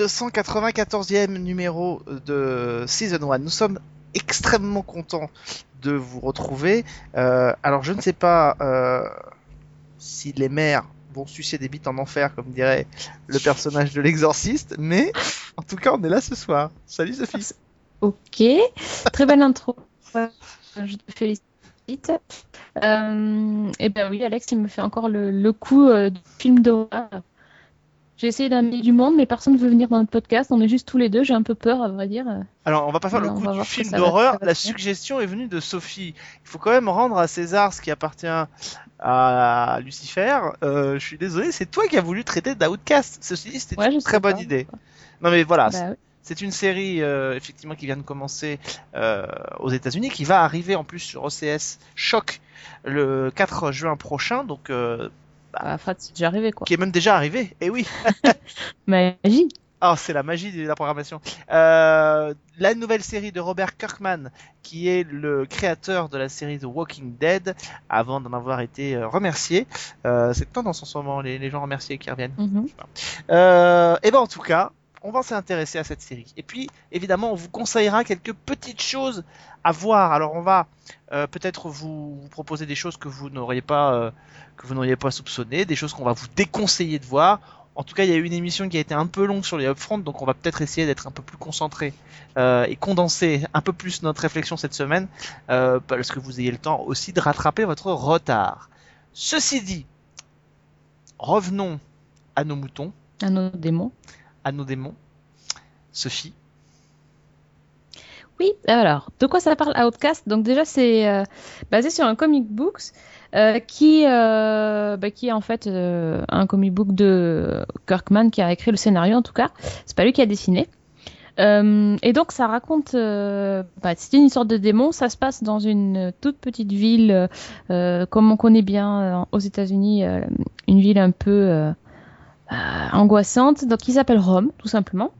294e numéro de Season 1. Nous sommes extrêmement contents de vous retrouver. Euh, alors je ne sais pas euh, si les mères vont sucer des bites en enfer, comme dirait le personnage de l'exorciste, mais en tout cas on est là ce soir. Salut Sophie. Ok, très belle intro. Je te félicite. Euh, et ben oui, Alex, il me fait encore le, le coup euh, du film d'horreur. J'ai essayé d'amener du monde, mais personne ne veut venir dans notre podcast. On est juste tous les deux. J'ai un peu peur, à vrai dire. Alors, on va pas faire le coup du film d'horreur. La suggestion est venue de Sophie. Il faut quand même rendre à César ce qui appartient à Lucifer. Euh, je suis désolé, c'est toi qui as voulu traiter d'Outcast. Ceci dit, c'était Ouais, une très bonne pas. idée. Non mais voilà, Bah c'est une série euh, effectivement qui vient de commencer euh, aux États-Unis, qui va arriver en plus sur OCS Choc le 4 juin prochain, donc euh, Bah, Fred, c'est déjà arrivé, quoi. qui est même déjà arrivé. Et oui. Magie. Ah, c'est la magie de la programmation. Euh, la nouvelle série de Robert Kirkman, qui est le créateur de la série The Walking Dead, avant d'en avoir été euh, remercié. Euh, c'est tendance en ce moment, les, les gens remerciés qui reviennent. Mhm. Euh, et ben en tout cas, on va s'intéresser à cette série. Et puis, évidemment, on vous conseillera quelques petites choses à voir. Alors, on va euh, peut-être vous, proposer des choses que vous n'auriez pas, euh, que vous n'auriez pas soupçonnées, des choses qu'on va vous déconseiller de voir. En tout cas, il y a eu une émission qui a été un peu longue sur les upfront, donc on va peut-être essayer d'être un peu plus concentré euh, et condenser un peu plus notre réflexion cette semaine, parce que vous ayez le temps aussi de rattraper votre retard. Ceci dit, revenons à nos moutons Un autre démon. À nos démons. Sophie. Oui, alors, de quoi ça parle Outcast Donc déjà, c'est euh, basé sur un comic book euh, qui, euh, bah, qui est en fait un comic book de Kirkman qui a écrit le scénario en tout cas. C'est pas lui qui a dessiné. Et donc ça raconte, bah, c'est une histoire de démon. Ça se passe dans une toute petite ville, comme on connaît bien aux États-Unis, une ville un peu angoissante, donc qui s'appelle Rome, tout simplement.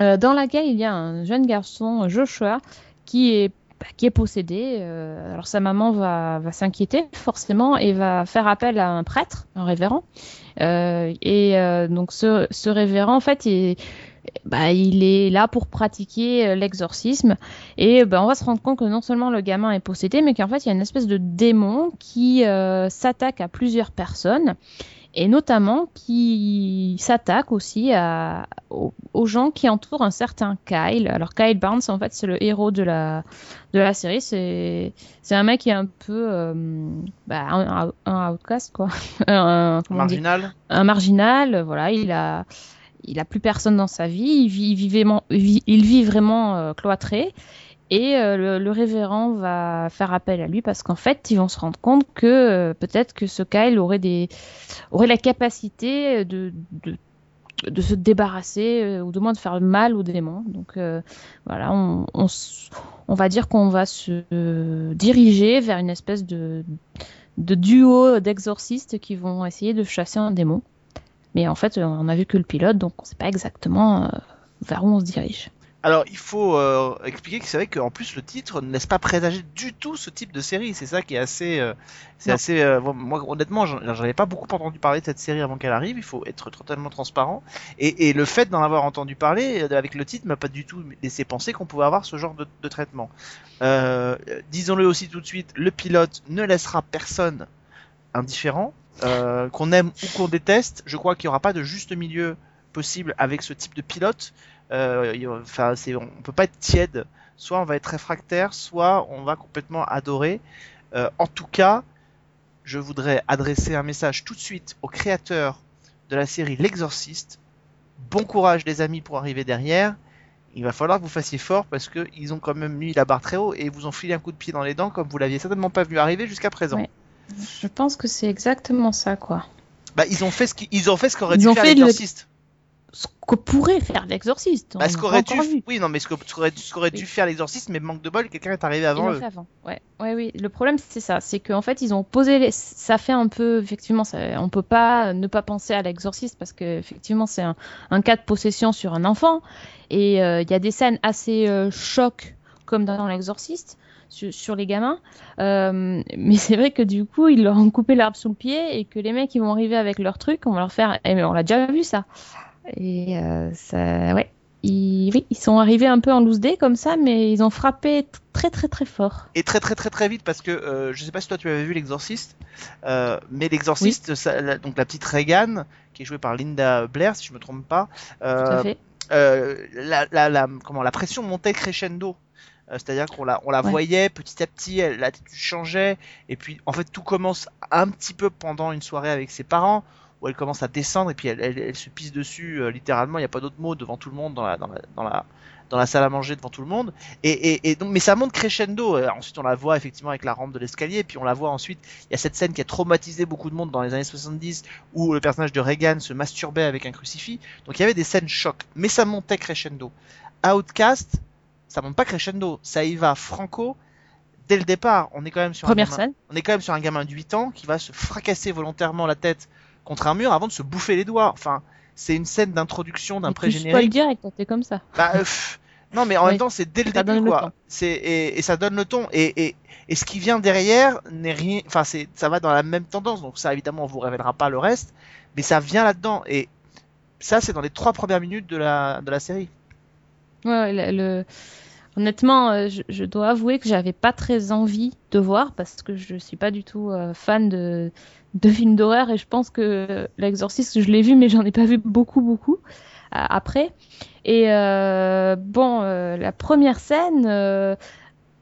Euh, dans laquelle il y a un jeune garçon, Joshua, qui est bah, qui est possédé. Euh, alors sa maman va, va s'inquiéter forcément et va faire appel à un prêtre, un révérend. Euh, et euh, donc ce, ce révérend, en fait, il, bah, il est là pour pratiquer euh, l'exorcisme. Et bah, on va se rendre compte que non seulement le gamin est possédé, mais qu'en fait il y a une espèce de démon qui euh, s'attaque à plusieurs personnes et notamment qui s'attaque aussi à, aux, aux gens qui entourent un certain Kyle. Alors Kyle Barnes, en fait, c'est le héros de la de la série. C'est c'est un mec qui est un peu euh, bah, un, un outcast quoi, un, Marginal. un marginal. Voilà, il a il a plus personne dans sa vie. Il vit, il vit vraiment, il vit vraiment euh, cloîtré. Et euh, le, révérend va faire appel à lui parce qu'en fait, ils vont se rendre compte que euh, peut-être que ce Kyle aurait des aurait la capacité de, de se débarrasser euh, ou de moins de faire mal aux démons. Donc voilà, on, on, va dire qu'on va se diriger vers une espèce de, de duo d'exorcistes qui vont essayer de chasser un démon. Mais en fait, on a vu que le pilote, donc on sait pas exactement vers où on se dirige. Alors, il faut euh, expliquer que c'est vrai qu'en plus le titre ne laisse pas présager du tout ce type de série. C'est ça qui est assez, euh, c'est assez. euh, moi, honnêtement, j'en j'en avais pas beaucoup entendu parler de cette série avant qu'elle arrive. Il faut être totalement transparent. Et, et le fait d'en avoir entendu parler euh, avec le titre m'a pas du tout laissé penser qu'on pouvait avoir ce genre de, de traitement. Euh, Disons-le aussi tout de suite, le pilote ne laissera personne indifférent, euh, qu'on aime ou qu'on déteste. Je crois qu'il n'y aura pas de juste milieu possible avec ce type de pilote. Euh, enfin, c'est, on peut pas être tiède. Soit on va être réfractaire, soit on va complètement adorer. Euh, en tout cas, je voudrais adresser un message tout de suite aux créateurs de la série L'Exorciste. Bon courage les amis pour arriver derrière. Il va falloir que vous fassiez fort parce que ils ont quand même mis la barre très haut et vous ont filé un coup de pied dans les dents comme vous l'aviez certainement pas vu arriver jusqu'à présent. Ouais. Je pense que c'est exactement ça, quoi. Bah ils ont fait ce qu'ils ils ont fait ce qu'aurait dû faire l'Exorciste. Ce que pourrait faire l'exorciste. Bah, ce qu'aurait dû, vu. oui, non, mais ce qu'aurait qu'aurait dû faire l'exorciste, mais manque de bol, quelqu'un est arrivé Ils avant l'ont eux. fait avant. Ouais. ouais, oui. Le problème, c'est ça. C'est qu'en fait, ils ont posé. les- Ça fait un peu. Effectivement, ça... on peut pas ne pas penser à l'exorciste parce que, effectivement, c'est un... un cas de possession sur un enfant. Et euh, il y a des scènes assez euh, chocs, comme dans l'exorciste, sur... sur les gamins. Euh, Mais c'est vrai que du coup, ils leur ont coupé l'arbre sous le pied et que les mecs, ils vont arriver avec leur truc. On va leur faire. Eh, mais on l'a déjà vu, ça. Et euh, ça. Ouais. Ils... Oui, ils sont arrivés un peu en loose day comme ça, mais ils ont frappé très très très fort. Et très très très très vite parce que euh, je sais pas si toi tu avais vu l'exorciste, euh, mais l'exorciste, donc la petite Regan qui est jouée par Linda Blair si je me trompe pas, Tout à euh, fait. la, la, la, comment, la pression montait crescendo. C'est-à-dire qu'on la, on la Ouais. voyait petit à petit, elle- l'attitude changeait, et puis en fait tout commence un petit peu pendant une soirée avec ses parents, où elle commence à descendre, et puis elle, elle, elle se pisse dessus, euh, littéralement, il n'y a pas d'autre mot, devant tout le monde, dans la, dans, la, dans, la, dans la salle à manger, devant tout le monde. Et, et, et donc, mais ça monte crescendo, Euh, ensuite on la voit effectivement avec la rampe de l'escalier, puis on la voit ensuite, il y a cette scène qui a traumatisé beaucoup de monde dans les années 70, où le personnage de Reagan se masturbait avec un crucifix, donc il y avait des scènes chocs, mais ça montait crescendo. Outcast, ça monte pas crescendo, ça y va franco dès le départ. On est quand même sur un gamin, scène. on est quand même sur un gamin de 8 ans qui va se fracasser volontairement la tête contre un mur avant de se bouffer les doigts. Enfin, c'est une scène d'introduction d'un Mais tu spoil pré-générique. direct, toi, t'es comme ça. Bah, euh, pff, non, mais en même temps, c'est dès le Ça début, le quoi. et, et ça donne le ton. Et, et, et ce qui vient derrière n'est rien. Enfin, c'est ça va dans la même tendance. Donc ça, évidemment, on vous révélera pas le reste, mais ça vient là-dedans. Et ça, c'est dans les trois premières minutes de la de la série. Ouais, ouais, le, le- Honnêtement, euh, je, je dois avouer que j'avais pas très envie de voir parce que je suis pas du tout euh, fan de, de films d'horreur et je pense que L'Exorciste, je l'ai vu, mais j'en ai pas vu beaucoup, beaucoup euh, après. Et euh, bon, euh, la première scène,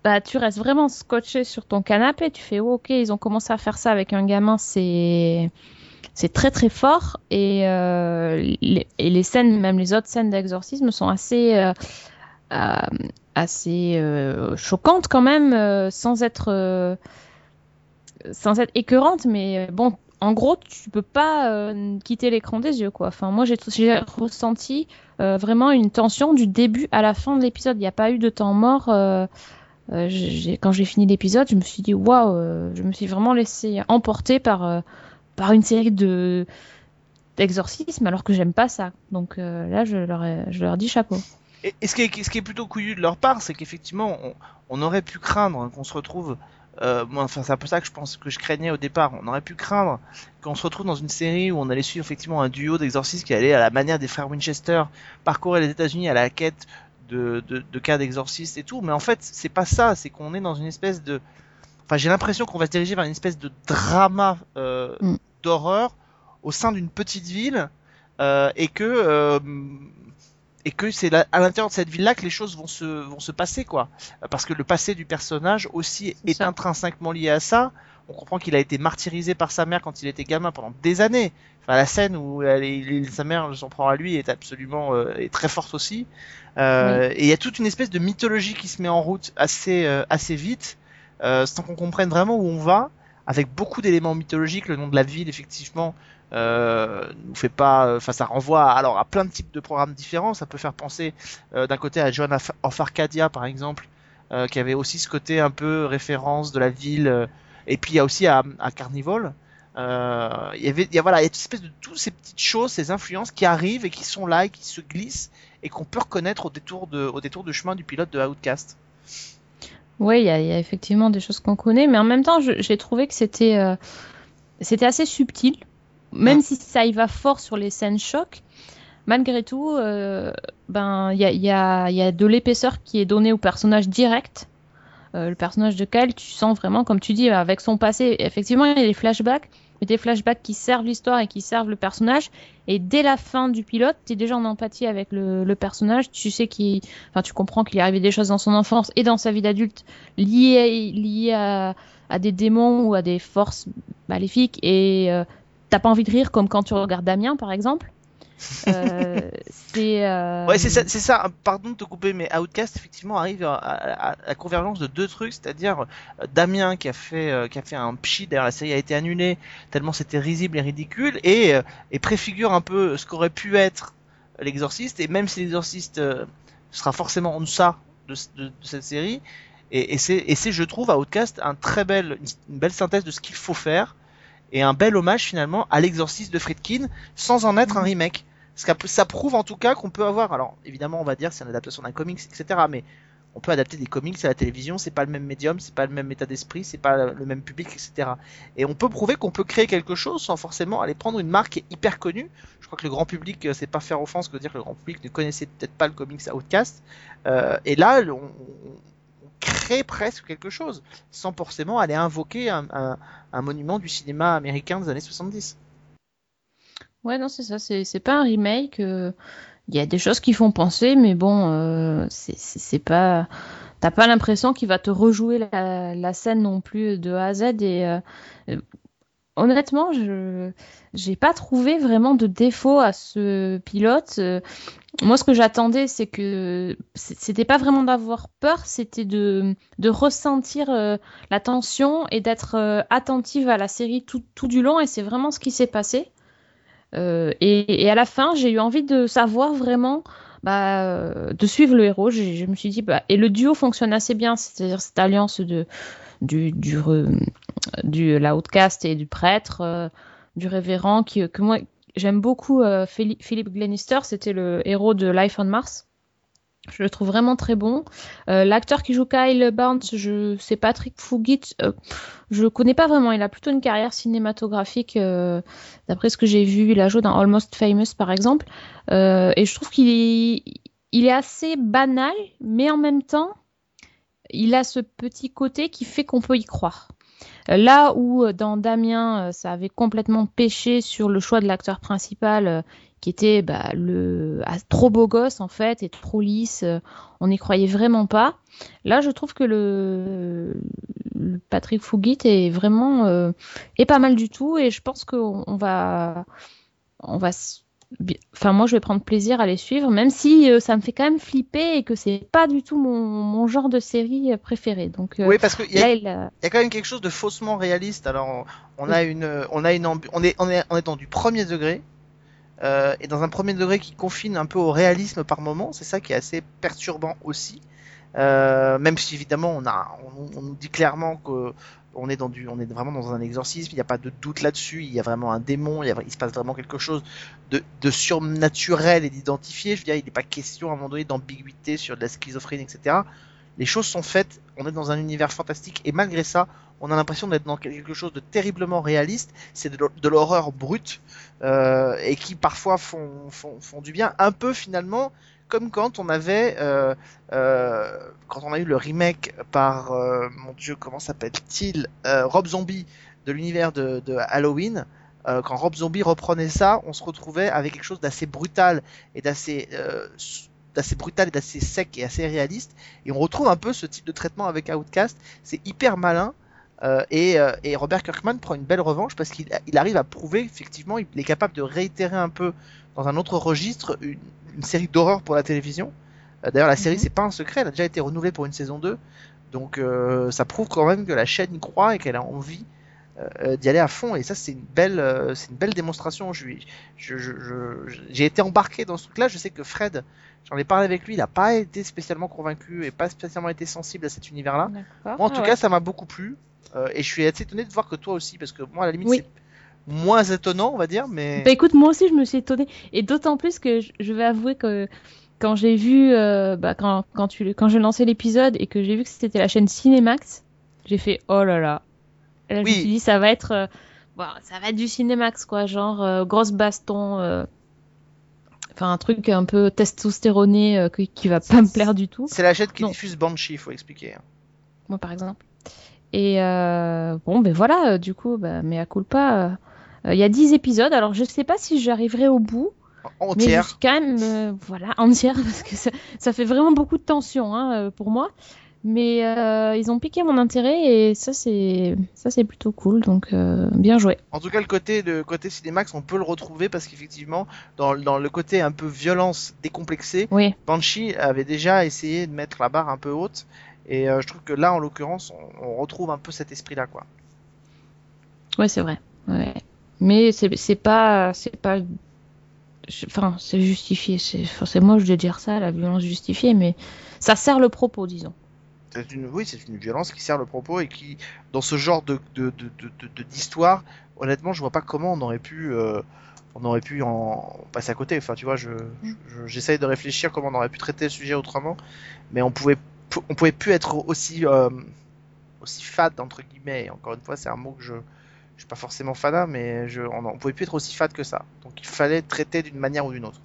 bah, tu restes vraiment scotché sur ton canapé. Tu fais, oh, ok, ils ont commencé à faire ça avec un gamin, c'est c'est très très fort et, les, et les scènes, même les autres scènes d'exorcisme sont assez assez choquantes quand même, sans être sans être écœurantes, mais euh, bon, en gros, tu peux pas euh, quitter l'écran des yeux, quoi. Enfin, moi, j'ai ressenti euh, vraiment une tension du début à la fin de l'épisode. Il n'y a pas eu de temps mort. quand j'ai fini l'épisode, je me suis dit waouh, je me suis vraiment laissé emporter par par une série de d'exorcismes alors que j'aime pas ça. Donc là, je leur ai, je dis chapeau. Et, ce, qui est, plutôt couillu de leur part, c'est qu'effectivement, on, aurait pu craindre qu'on se retrouve. Euh, moi, enfin, c'est un peu ça que je pense que je craignais au départ. On aurait pu craindre qu'on se retrouve dans une série où on allait suivre effectivement un duo d'exorcistes qui allait à la manière des frères Winchester parcourir les États-Unis à la quête de, de, de cas d'exorcistes et tout. Mais en fait, c'est pas ça. C'est qu'on est dans une espèce de. Enfin, j'ai l'impression qu'on va se diriger vers une espèce de drama euh, Mm. d'horreur au sein d'une petite ville euh, et que euh, et que c'est à l'intérieur de cette ville-là que les choses vont se vont se passer quoi. Parce que le passé du personnage aussi est intrinsèquement lié à ça. On comprend qu'il a été martyrisé par sa mère quand il était gamin pendant des années. Enfin, la scène où elle il- sa mère s'en prend à lui est absolument euh, est très forte aussi. Euh, Et il y a toute une espèce de mythologie qui se met en route assez euh, assez vite, euh, sans qu'on comprenne vraiment où on va, avec beaucoup d'éléments mythologiques. Le nom de la ville, effectivement, euh, nous fait pas, enfin ça renvoie alors à plein de types de programmes différents. Ça peut faire penser euh, d'un côté à Joan of Arcadia par exemple, euh, qui avait aussi ce côté un peu référence de la ville. euh, et puis il y a aussi à, à Carnival. Euh, il y avait, a voilà, il y a une espèce de toutes ces petites choses, ces influences qui arrivent et qui sont là et qui se glissent et qu'on peut reconnaître au détour de, au détour de chemin du pilote de Outcast. Oui, il y, y a effectivement des choses qu'on connaît, mais en même temps, j'ai trouvé que c'était euh, c'était assez subtil, même Mm. si ça y va fort sur les scènes chocs. Malgré tout, euh, ben il y a, il y, a, y a de l'épaisseur qui est donnée au personnage direct. Euh, le personnage de Kyle, tu sens vraiment, comme tu dis, avec son passé, effectivement, il y a des flashbacks, mais des flashbacks qui servent l'histoire et qui servent le personnage. Et dès la fin du pilote, tu es déjà en empathie avec le, le personnage. Tu sais qu'il, enfin, tu comprends qu'il est arrivé des choses dans son enfance et dans sa vie d'adulte liées, liées à, à des démons ou à des forces maléfiques. Et euh, t'as pas envie de rire comme quand tu regardes Damien, par exemple. Euh, c'est. euh, Ouais, c'est ça. Pardon de te couper, mais Outcast effectivement arrive à, à- à la convergence de deux trucs, c'est-à-dire euh, Damien qui a fait euh, qui a fait un pchi. D'ailleurs, la série a été annulée tellement c'était risible et ridicule, et, et préfigure un peu ce qu'aurait pu être l'exorciste, et même si l'exorciste sera forcément en deçà de, de, de cette série, et, et c'est, et c'est, je trouve, à Outcast, un très belle, une belle synthèse de ce qu'il faut faire, et un bel hommage finalement à l'exorciste de Friedkin, sans en être un remake. Parce que ça prouve en tout cas qu'on peut avoir, alors évidemment on va dire c'est une adaptation d'un comics, etc. Mais on peut adapter des comics à la télévision, c'est pas le même médium, c'est pas le même état d'esprit, c'est pas le même public, etc. Et on peut prouver qu'on peut créer quelque chose sans forcément aller prendre une marque qui est hyper connue. Je crois que le grand public, euh, c'est pas faire offense que de dire que le grand public ne connaissait peut-être pas le comics Outcast. Euh, et là, on, on, crée presque quelque chose, sans forcément aller invoquer un, monument du cinéma américain des années 70. Ouais, non, c'est ça, c'est pas un remake. Euh il y a des choses qui font penser, mais bon, euh, c'est pas. T'as pas l'impression qu'il va te rejouer la, la, scène non plus de A à Z. Et euh, honnêtement, je j'ai pas trouvé vraiment de défaut à ce pilote. Euh, moi, ce que j'attendais, c'est que c'était pas vraiment d'avoir peur, c'était de, de ressentir euh, la tension et d'être euh, attentive à la série tout, tout du long. Et c'est vraiment ce qui s'est passé. Euh, et, à la fin, j'ai eu envie de savoir vraiment, bah, de suivre le héros. Je, je me suis dit, bah, et le duo fonctionne assez bien, c'est-à-dire cette alliance de du du, du l'outcast et du prêtre, euh, du révérend, qui que moi j'aime beaucoup. Euh, Philippe Glenister, c'était le héros de Life on Mars. Je le trouve vraiment très bon. Euh, L'acteur qui joue Kyle Barnes, je c'est Patrick Fugit. Euh, je le connais pas vraiment. Il a plutôt une carrière cinématographique. Euh, D'après ce que j'ai vu, il a joué dans Almost Famous par exemple. Euh, et je trouve qu'il il est assez banal, mais en même temps, il a ce petit côté qui fait qu'on peut y croire. Là où dans Damien, ça avait complètement pêché sur le choix de l'acteur principal, qui était bah, le ah, trop beau gosse en fait et trop lisse. on n'y croyait vraiment pas. Là, je trouve que le, le Patrick Fugit est vraiment euh, est pas mal du tout et je pense qu'on on va on va enfin moi je vais prendre plaisir à les suivre même si euh, ça me fait quand même flipper et que c'est pas du tout mon, mon genre de série préférée. Donc euh, oui parce qu'il y, a... il y a quand même quelque chose de faussement réaliste. Alors on a une on a une on est on est on est dans du premier degré euh, et dans un premier degré qui confine un peu au réalisme par moment, c'est ça qui est assez perturbant aussi. Euh, même si évidemment on, a, on, on nous dit clairement que on est dans du, on est vraiment dans un exorcisme, il n'y a pas de doute là-dessus, il y a vraiment un démon, il, se passe vraiment quelque chose de, de surnaturel et d'identifié. Je veux dire, il n'est pas question à un moment donné d'ambiguïté sur de la schizophrénie, etc. Les choses sont faites, on est dans un univers fantastique et malgré ça, on a l'impression d'être dans quelque chose de terriblement réaliste. C'est de l'horreur brute euh, et qui parfois font, font, font, du bien. Un peu finalement comme quand on avait, euh, euh, quand on a eu le remake par, euh, mon dieu, comment s'appelle-t-il, euh, Rob Zombie de l'univers de, de, Halloween. Euh, quand Rob Zombie reprenait ça, on se retrouvait avec quelque chose d'assez brutal et d'assez d'assez brutal et d'assez sec et assez réaliste. Et on retrouve un peu ce type de traitement avec Outcast. C'est hyper malin. Euh, et, euh, et, Robert Kirkman prend une belle revanche parce qu'il il arrive à prouver effectivement il est capable de réitérer un peu dans un autre registre une, une série d'horreur pour la télévision. Euh, D'ailleurs la série mm -hmm. c'est pas un secret, elle a déjà été renouvelée pour une saison 2. Donc euh, ça prouve quand même que la chaîne y croit et qu'elle a envie euh, d'y aller à fond et ça c'est une belle euh, c'est une belle démonstration j'ai je, je, été embarqué dans ce truc là je sais que Fred j'en ai parlé avec lui il n'a pas été spécialement convaincu et pas spécialement été sensible à cet univers là moi en tout ah, cas ça m'a beaucoup plu et je suis assez étonné de voir que toi aussi parce que moi à la limite oui. c'est moins étonnant on va dire mais bah écoute moi aussi je me suis étonné et d'autant plus que je, je vais avouer que quand j'ai vu euh, bah, quand quand tu quand j'ai lancé l'épisode et que j'ai vu que c'était la chaîne Cinemax j'ai fait oh là là Là, oui. je me suis dit, ça va être, euh, bon, ça va être du cinémax, quoi, genre euh, grosse baston, euh, enfin un truc un peu testostéroné qui, qui va pas me plaire du tout. C'est la chaîne qui non. diffuse Banshee, faut expliquer. Hein. Moi, par exemple. Et euh, bon, ben voilà, du coup, bah, mais à culpa, il y a 10 épisodes, alors je sais pas si j'arriverai au bout. Entière. Mais quand même, voilà, entière, parce que ça, ça, fait vraiment beaucoup de tension hein, pour moi mais euh, ils ont piqué mon intérêt et ça c'est ça c'est plutôt cool donc euh, bien joué. En tout cas le côté de côté Cinemax on peut le retrouver parce qu'effectivement dans, dans le côté un peu violence décomplexée, oui. Banshee avait déjà essayé de mettre la barre un peu haute et euh, je trouve que là en l'occurrence on, on, retrouve un peu cet esprit là quoi. Ouais c'est vrai. Ouais. Mais c'est pas c'est pas je- enfin, c'est justifié. C'est enfin, c'est moche de dire ça, la violence justifiée, mais ça sert le propos, disons. C'est une, oui, c'est une violence qui sert le propos et qui, dans ce genre de de- de- de- d'histoire, honnêtement, je vois pas comment on aurait pu, euh, on aurait pu en passer à côté. Enfin, tu vois, je, je- j'essaye de réfléchir comment on aurait pu traiter le sujet autrement, mais on pouvait, on pouvait plus être aussi, euh, aussi fade entre guillemets. Et encore une fois, c'est un mot que je, je suis pas forcément fada, mais je, on, on pouvait plus être aussi fade que ça. Donc, il fallait traiter d'une manière ou d'une autre.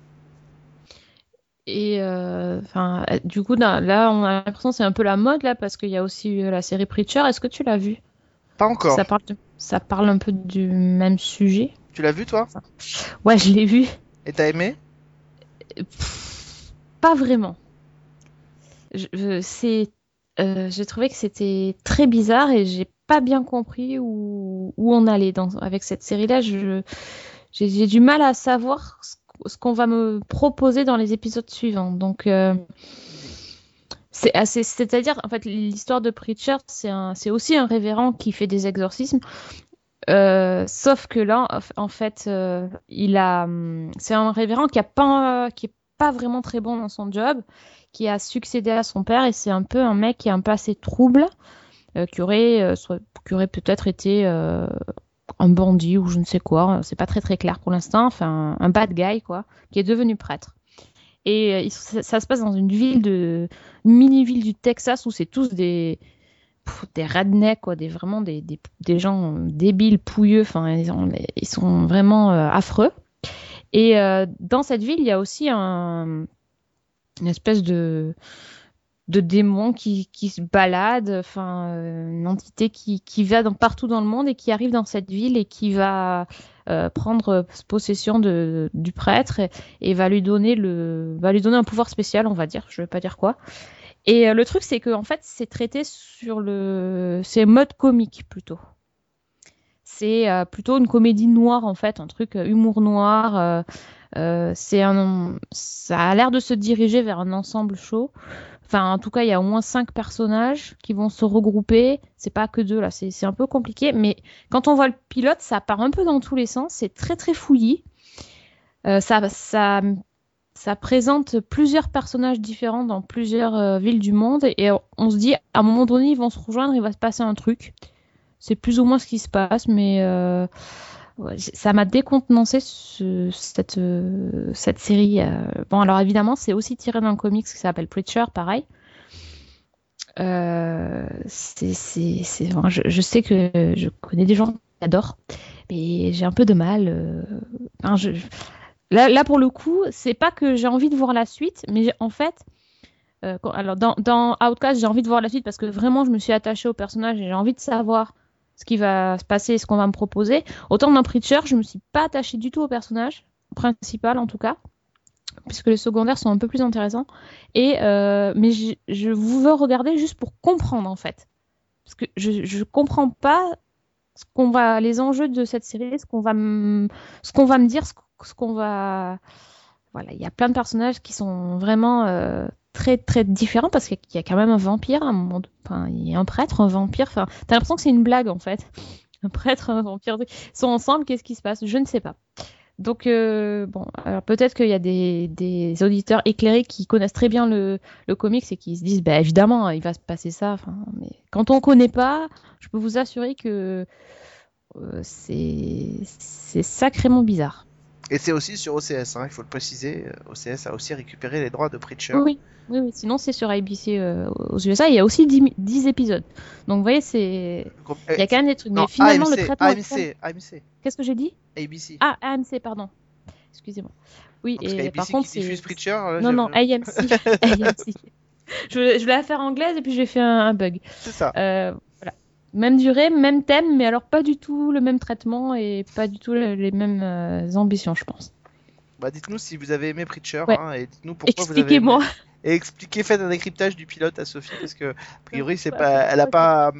Et euh, enfin, euh, du coup, là, on a l'impression que c'est un peu la mode là, parce qu'il y a aussi eu la série Preacher. Est-ce que tu l'as vu? Pas encore. Ça parle, de- ça parle un peu du même sujet. Tu l'as vu toi? Ouais, je l'ai vu. Et t'as aimé? Pff, Pas vraiment. Je- je- c'est, euh, j'ai trouvé que c'était très bizarre et j'ai pas bien compris où, où on allait dans, avec cette série-là. Je, j'ai, du mal à savoir ce, ce qu'on va me proposer dans les épisodes suivants. Donc, euh, c'est assez, c'est-à-dire, en fait, l'histoire de Preacher, c'est un, c'est aussi un révérend qui fait des exorcismes. Euh, sauf que là, en fait, euh, il a, hum, c'est un révérend qui a pas, qui est pas vraiment très bon dans son job, qui a succédé à son père et c'est un peu un mec qui est un peu assez trouble, euh, qui aurait, euh, aurait peut-être été euh, un bandit ou je ne sais quoi, c'est pas très très clair pour l'instant, enfin un bad guy quoi, qui est devenu prêtre. Et ça, se passe dans une ville de, mini-ville du Texas où c'est tous des, des rednecks quoi, des vraiment des, des, gens débiles, pouilleux, enfin ils, ils sont vraiment affreux. Et dans cette ville, il y a aussi un, une espèce de, de démon qui, qui se balade, enfin euh, une entité qui, qui va partout dans le monde et qui arrive dans cette ville et qui va euh, prendre possession de, du prêtre et, va lui donner le va lui donner un pouvoir spécial, on va dire, je vais pas dire quoi. Et euh, le truc c'est que en fait c'est traité sur le c'est mode comique plutôt. C'est plutôt une comédie noire en fait, un truc humour noir. Euh, c'est ça a l'air de se diriger vers un ensemble show. Enfin, en tout cas, il y a au moins cinq personnages qui vont se regrouper. C'est pas que deux là, c'est un peu compliqué. Mais quand on voit le pilote, ça part un peu dans tous les sens. C'est très très fouillis. Euh, ça, ça, présente plusieurs personnages différents dans plusieurs euh, villes du monde et on se dit à un moment donné ils vont se rejoindre, il va se passer un truc. C'est plus ou moins ce qui se passe, mais ça m'a décontenancé euh, cette série. euh. Bon, alors évidemment, c'est aussi tiré d'un comics qui s'appelle Preacher, pareil. Euh, c'est, je, sais que je connais des gens qui adorent, mais j'ai un peu de mal. là, pour le coup, c'est pas que j'ai envie de voir la suite, mais en fait, alors dans, dans Outcast, j'ai envie de voir la suite parce que vraiment, je me suis attachée au personnage et j'ai envie de savoir ce qui va se passer, ce qu'on va me proposer. Autant dans Preacher, je me suis pas attachée du tout au personnage principal en tout cas, puisque les secondaires sont un peu plus intéressants. Et euh, mais je, vous veux regarder juste pour comprendre en fait, parce que je je comprends pas ce qu'on va les enjeux de cette série, ce qu'on va me, dire, ce, ce qu'on va voilà, il y a plein de personnages qui sont vraiment euh, très très différents parce qu'il y a quand même un vampire un moment, enfin, il y a un prêtre, un vampire, enfin, t'as l'impression que c'est une blague en fait. Un prêtre, un vampire, ils sont ensemble, qu'est-ce qui se passe? Je ne sais pas. Donc euh, bon, alors peut-être qu'il y a des, des auditeurs éclairés qui connaissent très bien le, le comics et qui se disent, bah évidemment, il va se passer ça. Enfin, mais quand on connaît pas, je peux vous assurer que euh, c'est sacrément bizarre. Et c'est aussi sur OCS, hein, il faut le préciser. euh, OCS a aussi récupéré les droits de Preacher. Oui, oui, oui. Sinon, c'est sur ABC euh, aux USA. Il y a aussi 10, mi- 10 épisodes. Donc, vous voyez, c'est. Il y a quand même des trucs. non, Mais finalement, AMC, le traitement. AMC, AMC, Qu'est-ce que j'ai dit? ABC. Ah, AMC, pardon. Excusez-moi. Oui, et par contre, qui c'est. diffuse Preacher. là, Non, non, AMC. AMC. Je, je voulais la faire anglaise et puis j'ai fait un, un bug. C'est ça. Euh. Même durée, même thème, mais alors pas du tout le même traitement et pas du tout le- les mêmes euh, ambitions, je pense. Bah, dites-nous si vous avez aimé Preacher Ouais. hein, et dites-nous pourquoi vous avez aimé. Et expliquez, faites un décryptage du pilote à Sophie parce que a priori c'est pas, elle a pas,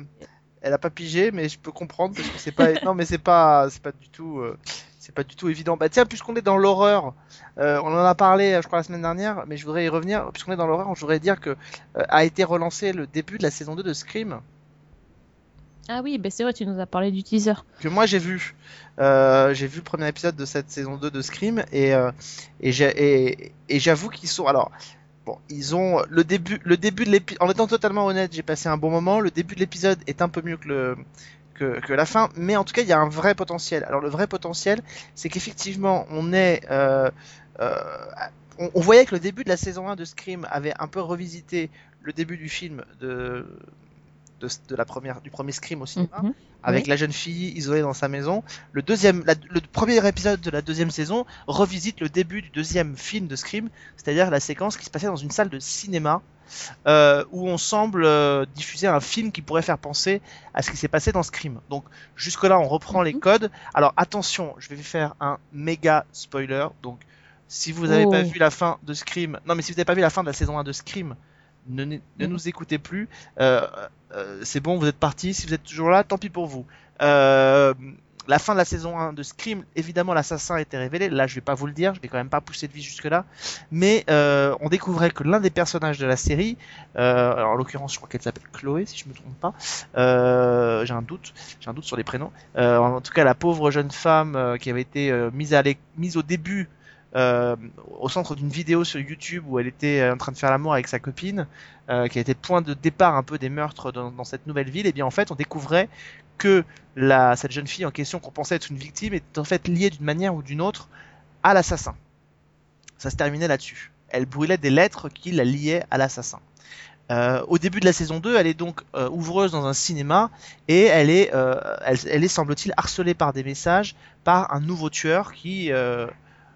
elle a pas pigé, mais je peux comprendre parce que c'est pas, non mais c'est pas, c'est pas du tout, euh, c'est pas du tout évident. Bah tiens, puisqu'on est dans l'horreur, euh, on en a parlé, je crois la semaine dernière, mais je voudrais y revenir. Puisqu'on est dans l'horreur, je voudrais dire que euh, a été relancé le début de la saison 2 de Scream. Ah oui, bah c'est vrai, tu nous as parlé du teaser. que moi j'ai vu. Euh, j'ai vu le premier épisode de cette saison 2 de Scream et euh, et et, j'avoue qu'ils sont alors bon ils ont le début le début de l'épisode en étant totalement honnête j'ai passé un bon moment le début de l'épisode est un peu mieux que le que, la fin mais en tout cas il y a un vrai potentiel alors le vrai potentiel c'est qu'effectivement on est euh, on voyait que le début de la saison 1 de Scream avait un peu revisité le début du film de de, de la première du premier Scream au cinéma Mhm. avec Oui. la jeune fille isolée dans sa maison. Le deuxième, la- le premier épisode de la deuxième saison revisite le début du deuxième film de Scream, c'est-à-dire la séquence qui se passait dans une salle de cinéma euh, où on semble euh, diffuser un film qui pourrait faire penser à ce qui s'est passé dans Scream. Donc jusque là, on reprend les Mhm. codes. Alors attention, je vais faire un méga spoiler. Donc si vous n'avez Oh. pas vu la fin de Scream, non mais si vous n'avez pas vu la fin de la saison 1 de Scream, ne, ne Mhm. nous écoutez plus. Euh, c'est bon, vous êtes partis. Si vous êtes toujours là, tant pis pour vous. Euh, la fin de la saison 1 de Scream, évidemment, l'assassin était révélé. Là, je vais pas vous le dire, je vais quand même pas pousser de vie jusque-là. Mais euh, on découvrait que l'un des personnages de la série, euh, alors en l'occurrence, je crois qu'elle s'appelle Chloé, si je me trompe pas. Euh, j'ai un doute, j'ai un doute sur les prénoms. Euh, en tout cas, la pauvre jeune femme euh, qui avait été euh, mise au début. Euh, au centre d'une vidéo sur YouTube où elle était euh, en train de faire l'amour avec sa copine, euh, qui a été point de départ un peu des meurtres dans, dans cette nouvelle ville, et bien en fait on découvrait que la, cette jeune fille en question qu'on pensait être une victime est en fait liée d'une manière ou d'une autre à l'assassin. Ça se terminait là-dessus. Elle brûlait des lettres qui la liaient à l'assassin. Euh, au début de la saison 2, elle est donc euh, ouvreuse dans un cinéma et elle est, euh, elle, elle est semble-t-il harcelée par des messages par un nouveau tueur qui,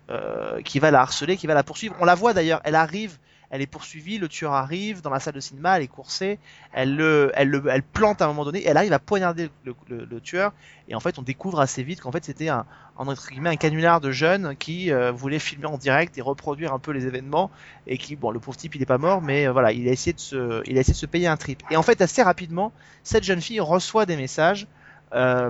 euh, qui va la harceler, qui va la poursuivre. On la voit d'ailleurs, elle arrive, elle est poursuivie, le tueur arrive dans la salle de cinéma, elle est coursée, elle le, elle le, elle plante à un moment donné, elle arrive à poignarder le, le- le tueur, et en fait on découvre assez vite qu'en fait c'était un, en entre guillemets, un canular de jeunes qui euh, voulait filmer en direct et reproduire un peu les événements, et qui, bon, le pauvre type il est pas mort, mais euh, voilà, il a essayé de se, il a essayé de se payer un trip. Et en fait assez rapidement, cette jeune fille reçoit des messages. Euh,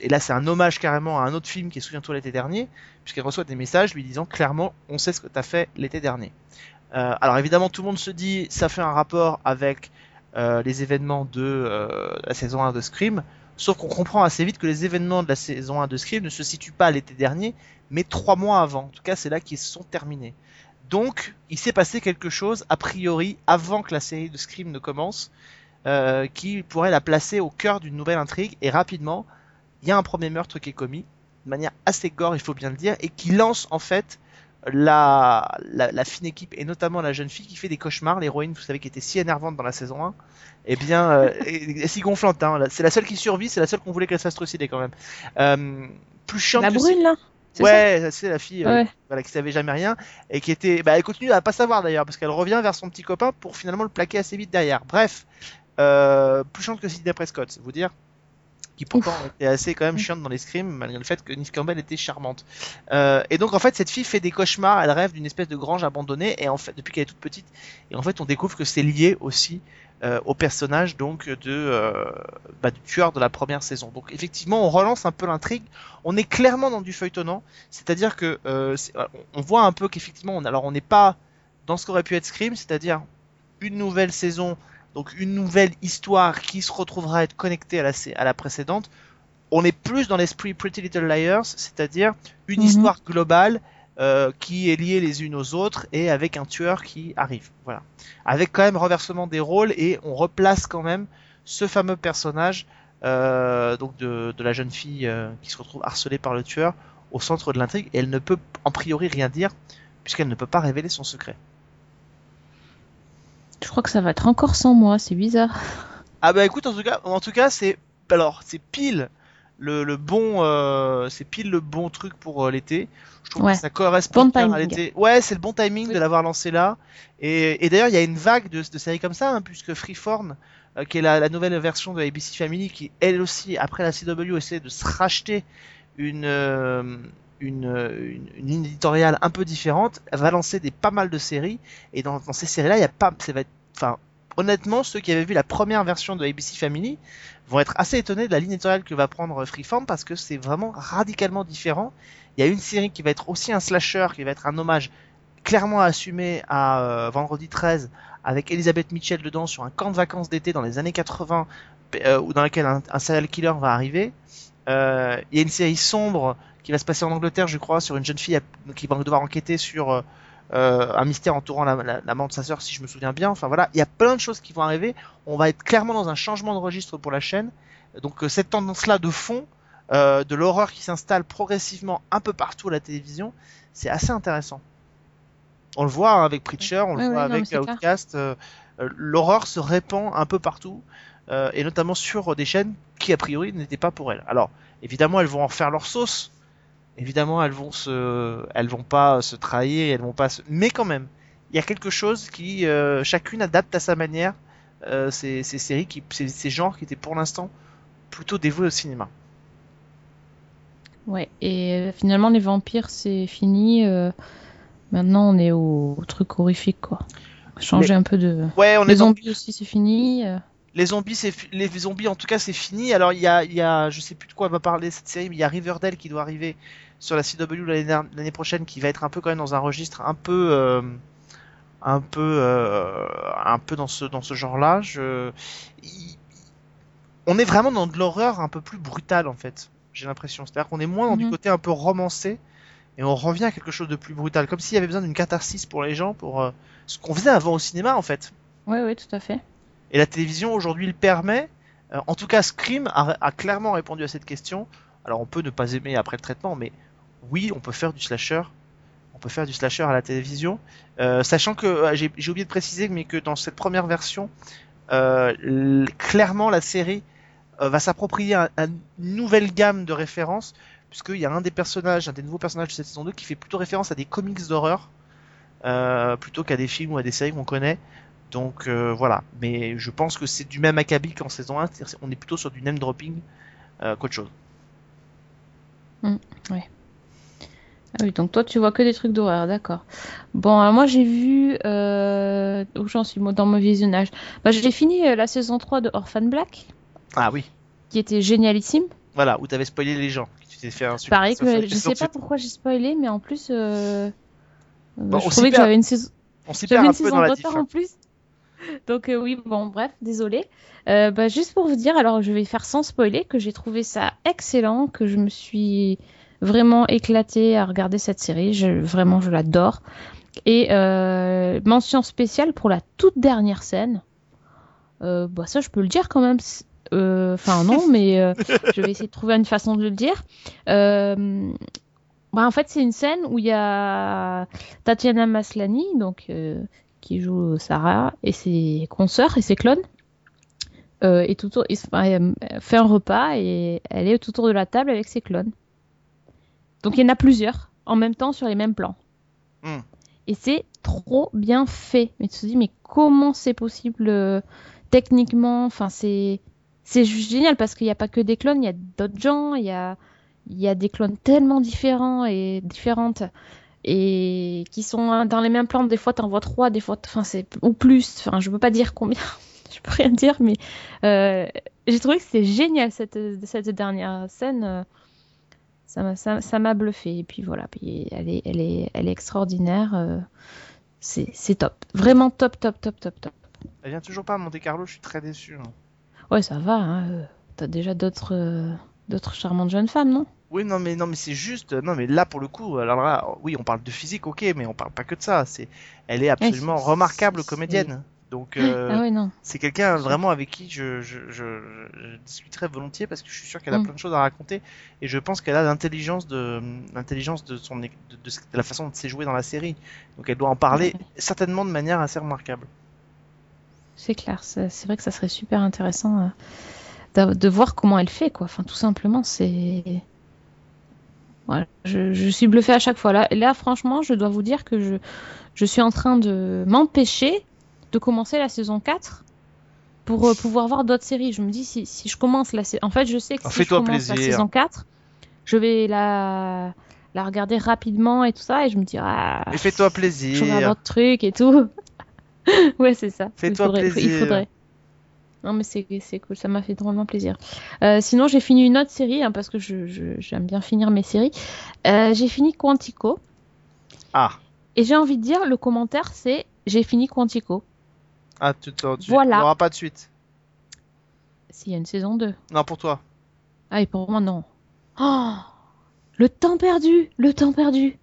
et là, c'est un hommage carrément à un autre film qui est Souviens-toi l'été dernier, puisqu'elle reçoit des messages lui disant clairement on sait ce que tu as fait l'été dernier. Euh, alors évidemment, tout le monde se dit ça fait un rapport avec euh, les événements de euh, la saison 1 de Scream, sauf qu'on comprend assez vite que les événements de la saison 1 de Scream ne se situent pas l'été dernier, mais trois mois avant. En tout cas, c'est là qu'ils se sont terminés. Donc, il s'est passé quelque chose, a priori, avant que la série de Scream ne commence, qui pourrait la placer au cœur d'une nouvelle intrigue, et rapidement, il y a un premier meurtre qui est commis, de manière assez gore, il faut bien le dire, et qui lance en fait la, la, la fine équipe, et notamment la jeune fille qui fait des cauchemars, l'héroïne, vous savez, qui était si énervante dans la saison 1, et bien, euh, et, et si gonflante, hein, c'est la seule qui survit, c'est la seule qu'on voulait qu'elle se fasse trucider quand même. Euh, plus chiante La que brune, là Ouais, c'est la fille euh, Ouais. voilà, qui savait jamais rien et qui était. Bah, elle continue à pas savoir d'ailleurs parce qu'elle revient vers son petit copain pour finalement le plaquer assez vite derrière. Bref, euh, plus chiante que Sidney Prescott, c'est vous dire. Qui pourtant était assez quand même chiante dans les scrims malgré le fait que Neve Campbell était charmante. Euh, et donc en fait cette fille fait des cauchemars, elle rêve d'une espèce de grange abandonnée et en fait depuis qu'elle est toute petite et en fait on découvre que c'est lié aussi euh, au personnage donc de euh, bah, du tueur de la première saison. Donc effectivement on relance un peu l'intrigue. On est clairement dans du feuilletonnant, c'est-à-dire que on voit un peu qu'effectivement on alors on n'est pas dans ce qu'aurait pu être Scream, c'est-à-dire une nouvelle saison, donc une nouvelle histoire qui se retrouvera à être connectée à la, sé- à la précédente. On est plus dans l'esprit Pretty Little Liars, c'est-à-dire une Mhm. histoire globale euh, qui est liée les unes aux autres et avec un tueur qui arrive. Voilà. Avec quand même renversement des rôles et on replace quand même ce fameux personnage euh, donc de, de la jeune fille euh, qui se retrouve harcelée par le tueur au centre de l'intrigue et elle ne peut en priori rien dire puisqu'elle ne peut pas révéler son secret. Je crois que ça va être encore sans moi, c'est bizarre. Ah bah écoute en tout cas en tout cas c'est alors c'est pile le, le bon euh, c'est pile le bon truc pour euh, l'été. Je trouve Ouais. que ça correspond Bon bien à l'été. Ouais, c'est le bon timing Oui. de l'avoir lancé là. Et, et d'ailleurs il y a une vague de, de séries comme ça hein, puisque Freeform euh, qui est la, la nouvelle version de ABC Family qui elle aussi après la CW essaie de se racheter une une, une, une ligne éditoriale un peu différente, va lancer des pas mal de séries et dans, dans ces séries là il y a pas ça va être enfin honnêtement, ceux qui avaient vu la première version de ABC Family vont être assez étonnés de la ligne éditoriale que va prendre Freeform parce que c'est vraiment radicalement différent. Il y a une série qui va être aussi un slasher, qui va être un hommage clairement assumé à euh, vendredi 13 avec Elisabeth Mitchell dedans sur un camp de vacances d'été dans les années 80 euh, dans lequel un, un serial killer va arriver. Euh, Il y a une série sombre qui va se passer en Angleterre, je crois, sur une jeune fille qui va devoir enquêter sur euh, euh, un mystère entourant la, la, la mort de sa sœur, si je me souviens bien. Enfin voilà, il y a plein de choses qui vont arriver. On va être clairement dans un changement de registre pour la chaîne. Donc euh, cette tendance-là de fond, euh, de l'horreur qui s'installe progressivement un peu partout à la télévision, c'est assez intéressant. On le voit hein, avec Preacher, on le voit non, avec clair. Outcast. euh, euh, l'horreur se répand un peu partout, euh, et notamment sur des chaînes qui a priori n'étaient pas pour elle. Alors évidemment, elles vont en faire leur sauce. Évidemment, elles vont se, elles vont pas se trahir, elles vont pas se... mais quand même, il y a quelque chose qui euh, chacune adapte à sa manière euh, ces, ces séries, qui, ces, ces genres qui étaient pour l'instant plutôt dévoués au cinéma. Ouais, et euh, finalement, les vampires, c'est fini. euh, Maintenant, on est au, au truc horrifique, quoi. Changer un peu de. Ouais, on Les est dans zombies aussi, c'est fini. les zombies, c'est les zombies en tout cas c'est fini. Alors il y a, il y a, je sais plus de quoi va parler cette série, mais il y a Riverdale qui doit arriver sur la CW l'année prochaine, qui va être un peu quand même dans un registre un peu, euh, un peu, euh, un peu dans ce dans ce genre-là. Je, il- on est vraiment dans de l'horreur un peu plus brutale en fait. J'ai l'impression, c'est-à-dire qu'on est moins dans du Mhm. côté un peu romancé et on revient à quelque chose de plus brutal, comme s'il y avait besoin d'une catharsis pour les gens, pour euh, ce qu'on faisait avant au cinéma en fait. Ouais, ouais, tout à fait. Et la télévision aujourd'hui le permet. En tout cas, Scream a, a clairement répondu à cette question. Alors on peut ne pas aimer après le traitement, mais oui, on peut faire du slasher. On peut faire du slasher à la télévision, Euh, sachant que euh, j'ai oublié de préciser, mais que dans cette première version, euh, clairement la série va s'approprier un- un- une nouvelle gamme de références, puisqu'il y a un des personnages, un des nouveaux personnages de cette saison 2 qui fait plutôt référence à des comics d'horreur, plutôt qu'à des films ou à des séries qu'on connaît. Donc voilà, mais je pense que c'est du même acabit qu'en saison 1, c'est-à-dire on est plutôt sur du name dropping qu'autre chose. Ah oui, donc toi, tu vois que des trucs d'horreur, d'accord. Bon, alors moi, j'ai vu. Euh... Où j'en suis dans mon visionnage bah, J'ai fini euh, la saison 3 de Orphan Black, Ah oui, qui était génialissime. voilà, où t'avais spoilé les gens, tu t'es fait un super. Pareil que je sais pas pourquoi j'ai spoilé, mais en plus, euh... Bon, je trouvais que j'avais une saison. On s'y perd un peu dans la diff. hein. en plus. Donc euh, oui, bon, bref, désolé. Euh, bah, juste pour vous dire, alors je vais faire sans spoiler que j'ai trouvé ça excellent, que je me suis vraiment éclatée à regarder cette série. Je, vraiment, je l'adore. Et euh, mention spéciale pour la toute dernière scène. Euh, bah ça, je peux le dire quand même. Euh, Enfin non, mais je vais essayer de trouver une façon de le dire. Bah, en fait, c'est une scène où il y a Tatiana Maslany, donc qui joue Sarah et ses consoeurs et ses clones. Euh, et tout autour, il fait un repas et elle est tout autour de la table avec ses clones. Donc il y en a plusieurs en même temps sur les mêmes plans. Hmm. Et c'est trop bien fait. Mais tu te dis, mais comment c'est possible euh, techniquement? Enfin, c'est c'est juste génial parce qu'il n'y a pas que des clones, il y a d'autres gens, il y a il y a des clones tellement différents et différentes et qui sont dans les mêmes plans. Des fois, t'en vois trois, des fois, enfin, c'est ou plus. Enfin, je peux pas dire combien. je peux rien dire, mais euh, j'ai trouvé que c'était génial cette cette dernière scène. Ça m'a ça, bluffé. Et puis voilà, puis elle est elle est elle est extraordinaire. euh, c'est c'est top, vraiment top, top, top, top, top. Elle vient toujours pas à Monte Carlo, je suis très déçu. hein. Ouais, ça va. Hein, euh, T'as déjà d'autres euh, d'autres charmantes jeunes femmes, non? Oui, non, mais non, mais c'est juste, non, mais là pour le coup, alors là, oui, on parle de physique, ok, mais on parle pas que de ça. C'est, elle est absolument remarquable comédienne. Donc, euh, Ah ouais, non. c'est quelqu'un vraiment avec qui je, je, je, je discuterai volontiers parce que je suis sûr qu'elle a Mm. plein de choses à raconter et je pense qu'elle a l'intelligence de l'intelligence de son de, de, ce- de la façon de s'est jouée dans la série. Donc elle doit en parler Ouais. certainement de manière assez remarquable. C'est clair, c'est vrai que ça serait super intéressant euh, de voir comment elle fait, quoi. Enfin, tout simplement, c'est. Voilà, je, je suis bluffée à chaque fois. Là, là, franchement, je dois vous dire que je, je suis en train de m'empêcher de commencer la saison 4 pour euh, pouvoir voir d'autres séries. Je me dis, si, si je commence la saison. En fait, je sais que si je commence la plaisir. saison 4, je vais la, la regarder rapidement et tout ça, et je me dis, ah, Et fais-toi je regarde plaisir. d'autres trucs et tout. ouais, c'est ça. Fais-toi il faudrait, Il plaisir. faudrait. Non, mais c'est cool, ça m'a fait drôlement plaisir. Euh, sinon, j'ai fini une autre série, hein, parce que j'aime bien finir mes séries. Euh, j'ai fini Quantico. Ah, Et j'ai envie de dire, le commentaire, c'est j'ai fini Quantico. Ah, tu, tu Voilà. n'auras pas de suite. S'il y a une saison 2. Non, pour toi. Ah, et pour moi, non. Oh le temps perdu Le temps perdu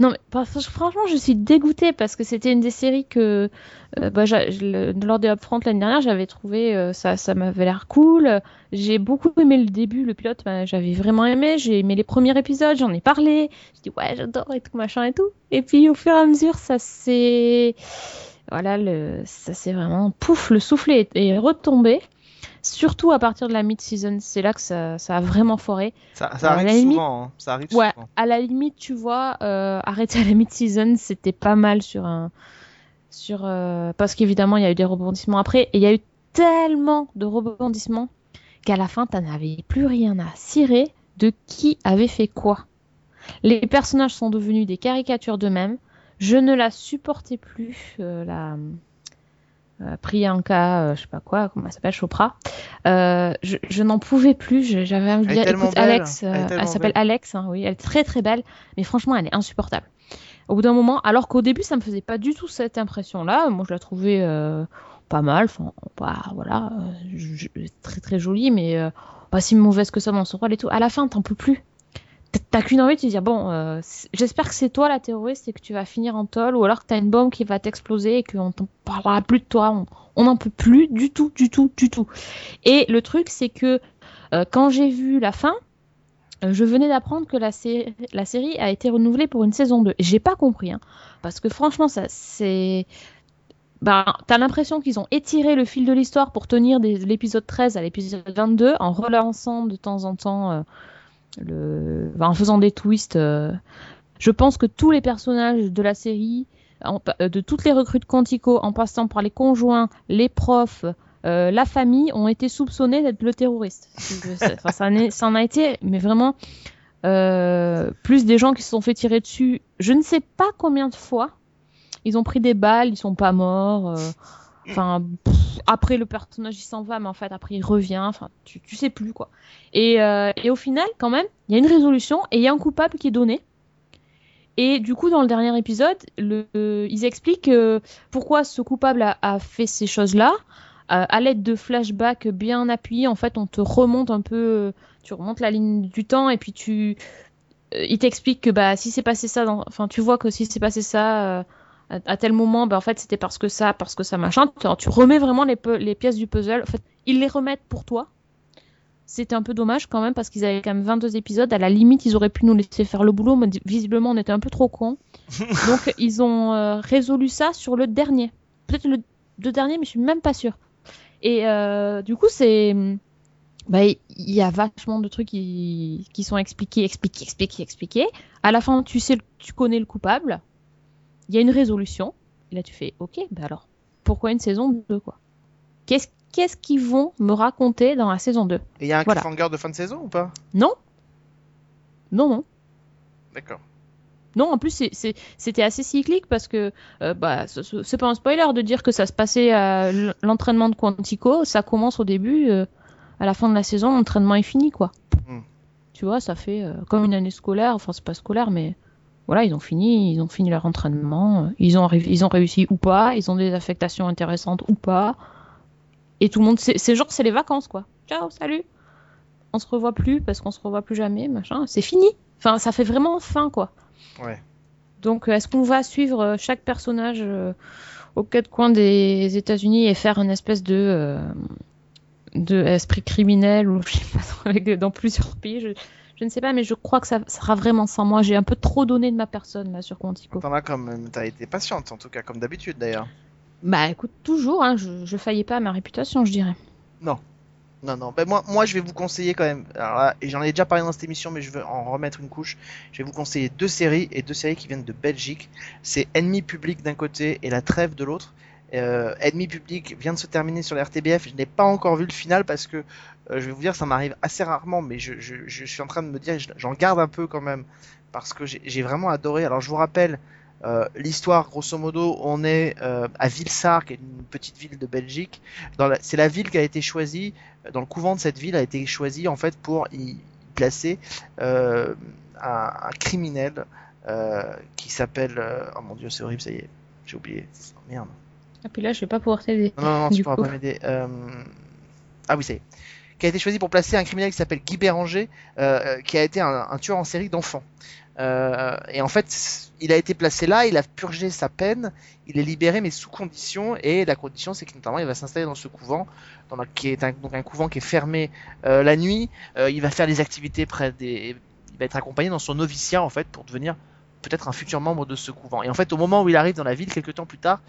Non, mais franchement, je suis dégoûtée parce que c'était une des séries que, euh, bah, le- lors des Upfront l'année dernière, j'avais trouvé euh, ça, ça m'avait l'air cool. J'ai beaucoup aimé le début, le pilote, bah, j'avais vraiment aimé. J'ai aimé les premiers épisodes, j'en ai parlé. Je dis ouais, j'adore et tout machin et tout. Et puis au fur et à mesure, ça s'est, voilà, le, ça s'est vraiment pouf, le soufflet est, est retombé. Surtout à partir de la mid-season, c'est là que ça, ça a vraiment foiré. Ça, ça arrive limite- souvent. hein. Ça arrive Ouais, souvent. à la limite, tu vois, euh, arrêter à la mid-season, c'était pas mal sur un. Sur, euh, parce qu'évidemment, il y a eu des rebondissements après, et il y a eu tellement de rebondissements qu'à la fin, t'en avais plus rien à cirer de qui avait fait quoi. Les personnages sont devenus des caricatures d'eux-mêmes. Je ne la supportais plus, euh, la. euh, Priyanka, euh, je sais pas quoi, comment elle s'appelle, Chopra. Euh, je je n'en pouvais plus, j'avais envie de dire, écoute, belle, Alex, elle euh, s'appelle. Alex, hein, oui, elle est très très belle, mais franchement, elle est insupportable. Au bout d'un moment, alors qu'au début, ça me faisait pas du tout cette impression-là, moi je la trouvais pas mal, enfin, pas, voilà, je- je- très très jolie, mais pas si mauvaise que ça dans son rôle et tout. À la fin, t'en peux plus. T'as- qu'une envie de te dire, bon, euh, j'espère que c'est toi la terroriste et que tu vas finir en tôle, ou alors que t'as une bombe qui va t'exploser et qu'on t'en parlera plus de toi. On- n'en peut plus du tout, du tout, du tout. Et le truc, c'est que euh, quand j'ai vu la fin, euh, je venais d'apprendre que la, sé- la série a été renouvelée pour une saison 2. J'ai pas compris, hein, parce que franchement, ça, c'est. Ben, t'as l'impression qu'ils ont étiré le fil de l'histoire pour tenir l'épisode 13 à l'épisode 22 en relançant de temps en temps, le... en faisant des twists. euh. Je pense que tous les personnages de la série, euh, de toutes les recrues de Quantico, en passant par les conjoints, les profs, euh, la famille, ont été soupçonnés d'être le terroriste. Ça, en a été, mais vraiment, plus des gens qui se sont fait tirer dessus. Je ne sais pas combien de fois. Ils ont pris des balles, ils sont pas morts. Enfin, après le personnage il s'en va, mais en fait après il revient. Enfin, tu, tu sais plus quoi. Et, euh, et au final, quand même, il y a une résolution et il y a un coupable qui est donné. Et du coup, dans le dernier épisode, le, euh, ils expliquent euh, pourquoi ce coupable a, fait ces choses-là. À l'aide de flashbacks bien appuyés, en fait, on te remonte un peu, tu remontes la ligne du temps et puis tu, il t'explique que bah si c'est passé ça, enfin tu vois que si c'est passé ça à, à tel moment, bah en fait c'était parce que ça, parce que ça machin. Alors, tu remets vraiment les, pièces du puzzle. En fait, ils les remettent pour toi. C'était un peu dommage quand même parce qu'ils avaient quand même 22 épisodes. À la limite, ils auraient pu nous laisser faire le boulot, mais visiblement on était un peu trop cons. Donc ils ont euh, résolu ça sur le dernier. Peut-être le, le dernier, mais je suis même pas sûre. Et euh, du coup, c'est. Bah, il y a vachement de trucs qui, qui sont expliqués, expliqués, expliqués, expliqués. À la fin, tu sais, tu connais le coupable. Il y a une résolution. Et là, tu fais, ok, bah alors, pourquoi une saison 2, quoi? Qu'est-ce qu'est-ce qu'ils vont me raconter dans la saison 2 Et il y a un Voilà. cliffhanger de fin de saison ou pas? Non Non, non. D'accord. Non, en plus, c'était assez cyclique parce que euh, bah, ce- ce- c'est pas un spoiler de dire que ça se passait à l'entraînement de Quantico. Ça commence au début, euh, à la fin de la saison, l'entraînement est fini, quoi. Hmm. Tu vois, ça fait euh, comme une année scolaire. Enfin, c'est pas scolaire, mais voilà, ils ont fini, ils ont fini leur entraînement. Ils ont, ils ont réussi ou pas. Ils ont des affectations intéressantes ou pas. Et tout le monde, c'est genre, c'est les vacances, quoi. Ciao, salut. On se revoit plus parce qu'on se revoit plus jamais, machin. C'est fini. Enfin, ça fait vraiment fin, quoi. Ouais. Donc, euh, est-ce qu'on va suivre euh, chaque personnage euh, aux quatre coins des États-Unis et faire une espèce de, euh, de esprit criminel ou je sais pas, avec, dans plusieurs pays je, je ne sais pas, mais je crois que ça sera vraiment sans moi. J'ai un peu trop donné de ma personne là sur Quantico. T'en as quand même, t'as été patiente en tout cas, comme d'habitude d'ailleurs. Bah écoute, toujours, hein, je, je faillais pas à ma réputation, je dirais. Non, non, ben moi, moi je vais vous conseiller quand même, alors là, et j'en ai déjà parlé dans cette émission, mais je veux en remettre une couche. Je vais vous conseiller deux séries, et deux séries qui viennent de Belgique. C'est Ennemi Public d'un côté et La Trêve de l'autre. Euh, Ennemi Public vient de se terminer sur la RTBF, je n'ai pas encore vu le final parce que, euh, je vais vous dire, ça m'arrive assez rarement, mais je, suis en train de me dire, j'en garde un peu quand même, parce que j'ai vraiment adoré. Alors je vous rappelle, euh, l'histoire, grosso modo, on est euh, à Vilsar, qui est une petite ville de Belgique. C'est la ville qui a été choisie, dans le couvent de cette ville a été choisie en fait pour y placer un, un criminel qui s'appelle. Oh mon dieu, c'est horrible, ça y est, j'ai oublié. Oh, merde. Et puis là, je vais pas pouvoir t'aider. Non, non, non, tu pourras coup. pas m'aider. Euh, Ah oui, ça y est. Qui a été choisi pour placer un criminel qui s'appelle Guy Béranger, euh, qui a été un, un tueur en série d'enfants. Euh, et en fait, il a été placé là, il a purgé sa peine, il est libéré mais sous condition. Et la condition, c'est que notamment, il va s'installer dans ce couvent, dans la- qui est un, donc un couvent qui est fermé euh, la nuit. Euh, il va faire des activités près des, il va être accompagné dans son noviciat en fait pour devenir peut-être un futur membre de ce couvent. Et en fait, au moment où il arrive dans la ville, quelques temps plus tard,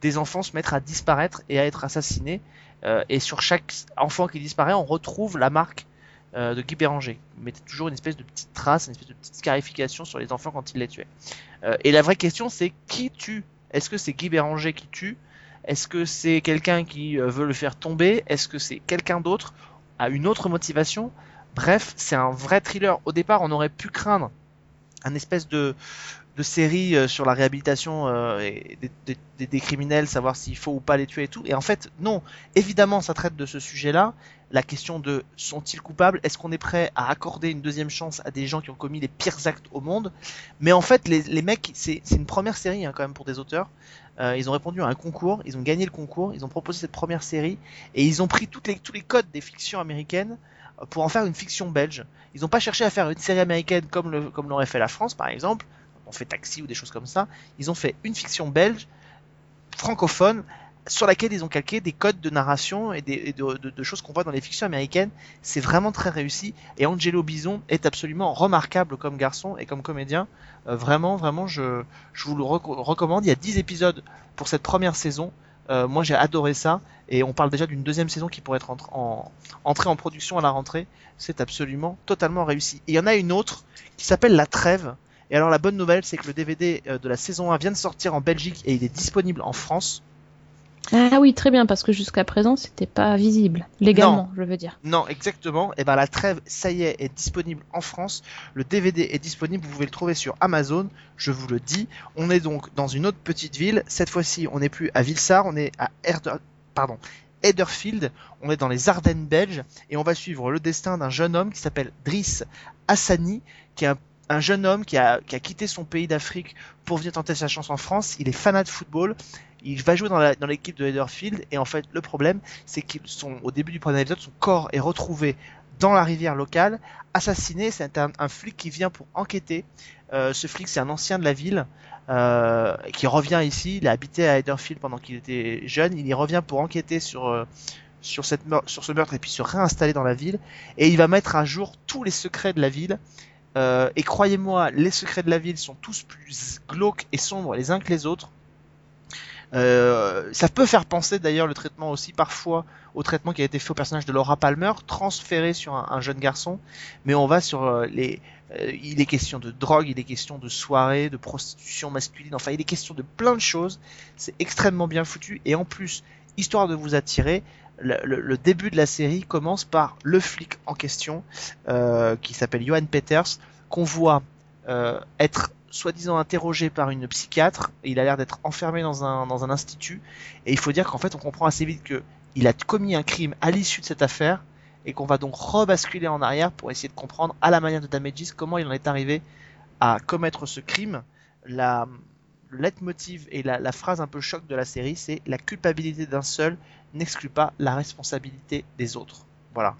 des enfants se mettent à disparaître et à être assassinés. Euh, et sur chaque enfant qui disparaît, on retrouve la marque euh, de Guy Béranger. Il mettait toujours une espèce de petite trace, une espèce de petite scarification sur les enfants quand il les tuait. Euh, et la vraie question, c'est qui tue? Est-ce que c'est Guy Béranger qui tue? Est-ce que c'est quelqu'un qui euh, veut le faire tomber? Est-ce que c'est quelqu'un d'autre? A une autre motivation? Bref, c'est un vrai thriller. Au départ, on aurait pu craindre un espèce de, de série euh, sur la réhabilitation euh, et des, des- des- criminels, savoir s'il faut ou pas les tuer et tout. Et en fait, non. Évidemment, ça traite de ce sujet-là. La question de sont-ils coupables? Est-ce qu'on est prêt à accorder une deuxième chance à des gens qui ont commis les pires actes au monde? Mais en fait, les, les mecs, c'est une première série hein, quand même pour des auteurs. Euh, ils ont répondu à un concours, ils ont gagné le concours, ils ont proposé cette première série et ils ont pris toutes les, tous les codes des fictions américaines euh, pour en faire une fiction belge. Ils n'ont pas cherché à faire une série américaine comme le- comme l'aurait fait la France par exemple. On fait Taxi ou des choses comme ça. Ils ont fait une fiction belge francophone sur laquelle ils ont calqué des codes de narration et, des, de, choses qu'on voit dans les fictions américaines. C'est vraiment très réussi. Et Angelo Bison est absolument remarquable comme garçon et comme comédien. Euh, vraiment, vraiment, je, vous le reco- recommande. Il y a 10 épisodes pour cette première saison. Euh, moi, j'ai adoré ça. Et on parle déjà d'une deuxième saison qui pourrait être en, entrée en production à la rentrée. C'est absolument totalement réussi. Et il y en a une autre qui s'appelle La Trêve. Et alors la bonne nouvelle, c'est que le DVD euh, de la saison 1 vient de sortir en Belgique et il est disponible en France. Ah oui, très bien, parce que jusqu'à présent, c'était pas visible. Légalement, je veux dire. Non, exactement. Et ben la trêve, ça y est, est disponible en France. Le DVD est disponible, vous pouvez le trouver sur Amazon. Je vous le dis. On est donc dans une autre petite ville. Cette fois-ci, on n'est plus à Vilsar, on est à Herder... pardon, Ederfield. On est dans les Ardennes belges et on va suivre le destin d'un jeune homme qui s'appelle Driss Hassani, qui est un, un jeune homme qui a, qui a quitté son pays d'Afrique pour venir tenter sa chance en France. Il est fanat de football. Il va jouer dans l'équipe de Ederfield et en fait le problème c'est qu'ils sont au début du premier épisode, son corps est retrouvé dans la rivière locale, assassiné. C'est un, un flic qui vient pour enquêter. Euh, ce flic, c'est un ancien de la ville euh, qui revient ici. Il a habité à Ederfield pendant qu'il était jeune. Il y revient pour enquêter sur euh, sur cette sur ce meurtre et puis se réinstaller dans la ville. Et il va mettre à jour tous les secrets de la ville. Euh, et croyez-moi, les secrets de la ville sont tous plus glauques et sombres les uns que les autres. Euh, ça peut faire penser d'ailleurs le traitement aussi parfois au traitement qui a été fait au personnage de Laura Palmer, transféré sur un, un jeune garçon, mais on va sur euh, les... il est question de drogue, il est question de soirée, de prostitution masculine, enfin il est question de plein de choses, c'est extrêmement bien foutu, et en plus, histoire de vous attirer, le, le- le début de la série commence par le flic en question, euh, qui s'appelle Johan Peters, qu'on voit euh, être soi-disant interrogé par une psychiatre, il a l'air d'être enfermé dans un, dans un institut, et il faut dire qu'en fait on comprend assez vite que il a commis un crime à l'issue de cette affaire, et qu'on va donc rebasculer en arrière pour essayer de comprendre à la manière de Damages comment il en est arrivé à commettre ce crime. La, le leitmotiv et la, phrase un peu choc de la série, c'est la culpabilité d'un seul n'exclut pas la responsabilité des autres. Voilà.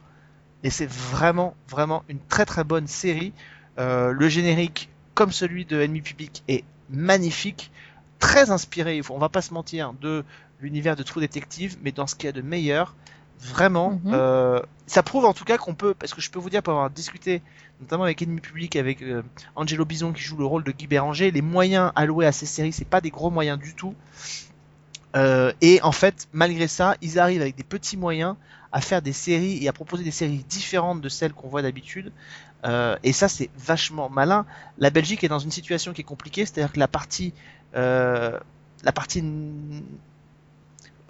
Et c'est vraiment, vraiment une très très bonne série. Euh, le générique, comme celui de Ennemi Public, est magnifique, très inspiré, on va pas se mentir, de l'univers de True Detective, mais dans ce qu'il y a de meilleur. Vraiment, Mhm. euh, ça prouve en tout cas qu'on peut, parce que je peux vous dire, pour avoir discuté, notamment avec Ennemi Public, avec euh, Angelo Bison qui joue le rôle de Guy Béranger, les moyens alloués à ces séries, c'est pas des gros moyens du tout. Euh, et en fait, malgré ça, ils arrivent avec des petits moyens à faire des séries et à proposer des séries différentes de celles qu'on voit d'habitude. Euh, et ça, c'est vachement malin. La Belgique est dans une situation qui est compliquée, c'est-à-dire que la partie, euh, la partie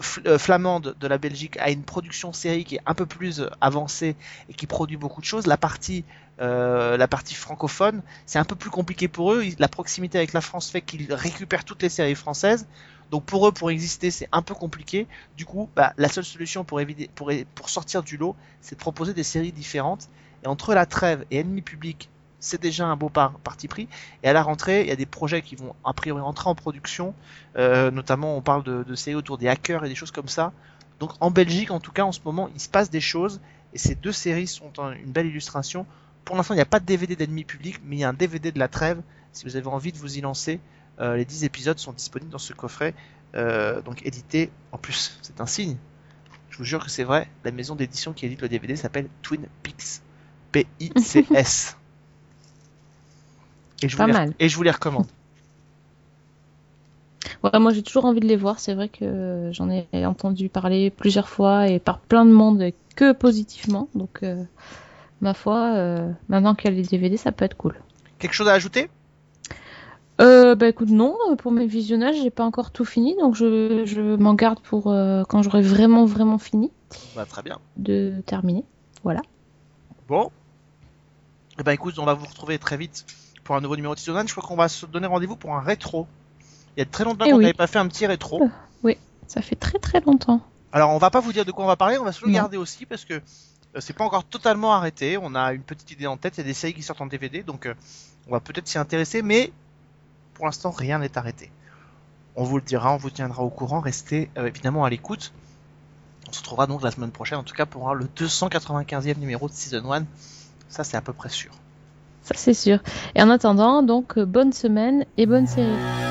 flamande de la Belgique a une production série qui est un peu plus euh, avancée et qui produit beaucoup de choses. La partie, euh, la partie francophone, c'est un peu plus compliqué pour eux. La proximité avec la France fait qu'ils récupèrent toutes les séries françaises. Donc pour eux, pour exister, c'est un peu compliqué. Du coup, bah, la seule solution pour, éviter, pour sortir du lot, c'est de proposer des séries différentes. Et entre La Trêve et Ennemi Public, c'est déjà un beau par- parti pris. Et à la rentrée, il y a des projets qui vont a priori entrer en production, euh, notamment on parle de, de séries autour des hackers et des choses comme ça. Donc en Belgique, en tout cas, en ce moment, il se passe des choses, et ces deux séries sont un- une belle illustration. Pour l'instant, il n'y a pas de DVD d'ennemi public, mais il y a un DVD de la trêve. Si vous avez envie de vous y lancer, euh, les 10 épisodes sont disponibles dans ce coffret, euh, donc édité. En plus, c'est un signe. Je vous jure que c'est vrai. La maison d'édition qui édite le DVD s'appelle Twin Peaks. P-I-C-S. Et je, Pas vous les, mal. et je vous les recommande. Ouais, moi j'ai toujours envie de les voir. C'est vrai que j'en ai entendu parler plusieurs fois et par plein de monde et que positivement. Donc, euh, ma foi, euh, maintenant qu'il y a les DVD, ça peut être cool. Quelque chose à ajouter? Euh, bah écoute, non, pour mes visionnages, j'ai pas encore tout fini, donc je, je m'en garde pour euh, quand j'aurai vraiment, vraiment fini bah, Très bien. de terminer. Bon. Eh ben écoute, on va vous retrouver très vite pour un nouveau numéro de Season Je crois qu'on va se donner rendez-vous pour un rétro. Il y a très longtemps Eh qu'on oui. n'avait pas fait un petit rétro. Ça fait très très longtemps. Alors on va pas vous dire de quoi on va parler, on va se le garder aussi parce que euh, c'est pas encore totalement arrêté. On a une petite idée en tête, il y a des séries qui sortent en DVD, donc euh, on va peut-être s'y intéresser, mais pour l'instant rien n'est arrêté. On vous le dira, on vous tiendra au courant, restez euh, évidemment à l'écoute. On se retrouvera donc la semaine prochaine, en tout cas pour voir le 295e numéro de Season 1. Ça c'est à peu près sûr. C'est sûr. Et en attendant, donc euh, bonne semaine et bonne série.